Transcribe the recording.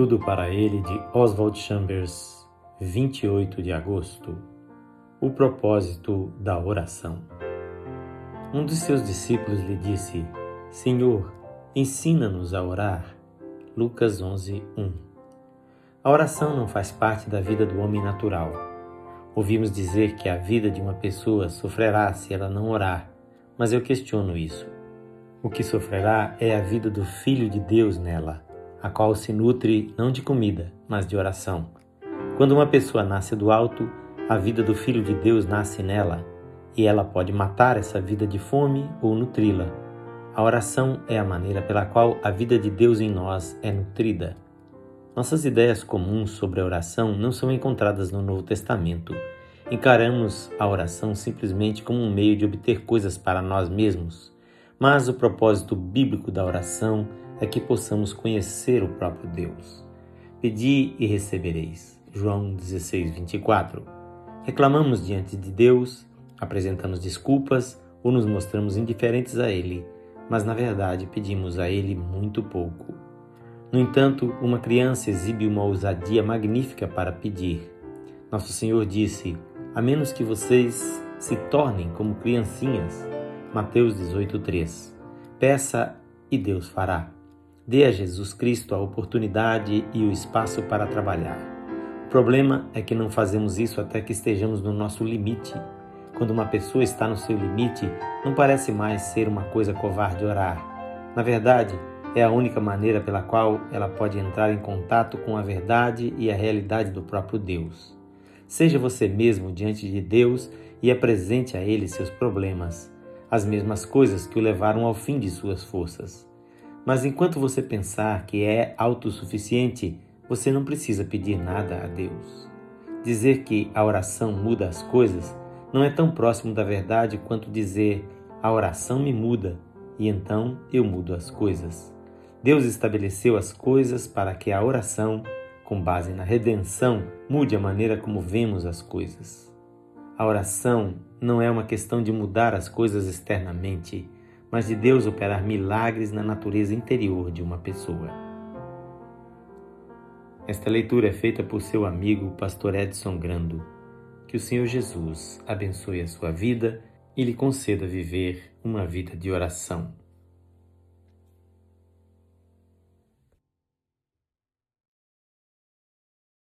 Tudo para ele de Oswald Chambers, 28 de agosto. O propósito da oração. Um dos seus discípulos lhe disse: Senhor, ensina-nos a orar. Lucas 11, 1. A oração não faz parte da vida do homem natural. Ouvimos dizer que a vida de uma pessoa sofrerá se ela não orar, mas eu questiono isso. O que sofrerá é a vida do Filho de Deus nela a qual se nutre não de comida, mas de oração. Quando uma pessoa nasce do alto, a vida do Filho de Deus nasce nela, e ela pode matar essa vida de fome ou nutri-la. A oração é a maneira pela qual a vida de Deus em nós é nutrida. Nossas ideias comuns sobre a oração não são encontradas no Novo Testamento. Encaramos a oração simplesmente como um meio de obter coisas para nós mesmos. Mas o propósito bíblico da oração é que possamos conhecer o próprio Deus. Pedi e recebereis. João 16, 24. Reclamamos diante de Deus, apresentamos desculpas ou nos mostramos indiferentes a Ele, mas na verdade pedimos a Ele muito pouco. No entanto, uma criança exibe uma ousadia magnífica para pedir. Nosso Senhor disse: A menos que vocês se tornem como criancinhas. Mateus 18:3. Peça e Deus fará. Dê a Jesus Cristo a oportunidade e o espaço para trabalhar. O problema é que não fazemos isso até que estejamos no nosso limite. Quando uma pessoa está no seu limite, não parece mais ser uma coisa covarde orar. Na verdade, é a única maneira pela qual ela pode entrar em contato com a verdade e a realidade do próprio Deus. Seja você mesmo diante de Deus e apresente a Ele seus problemas, as mesmas coisas que o levaram ao fim de suas forças. Mas enquanto você pensar que é autossuficiente, você não precisa pedir nada a Deus. Dizer que a oração muda as coisas não é tão próximo da verdade quanto dizer a oração me muda e então eu mudo as coisas. Deus estabeleceu as coisas para que a oração, com base na redenção, mude a maneira como vemos as coisas. A oração não é uma questão de mudar as coisas externamente, mas de Deus operar milagres na natureza interior de uma pessoa. Esta leitura é feita por seu amigo, pastor Edson Grando. Que o Senhor Jesus abençoe a sua vida e lhe conceda viver uma vida de oração.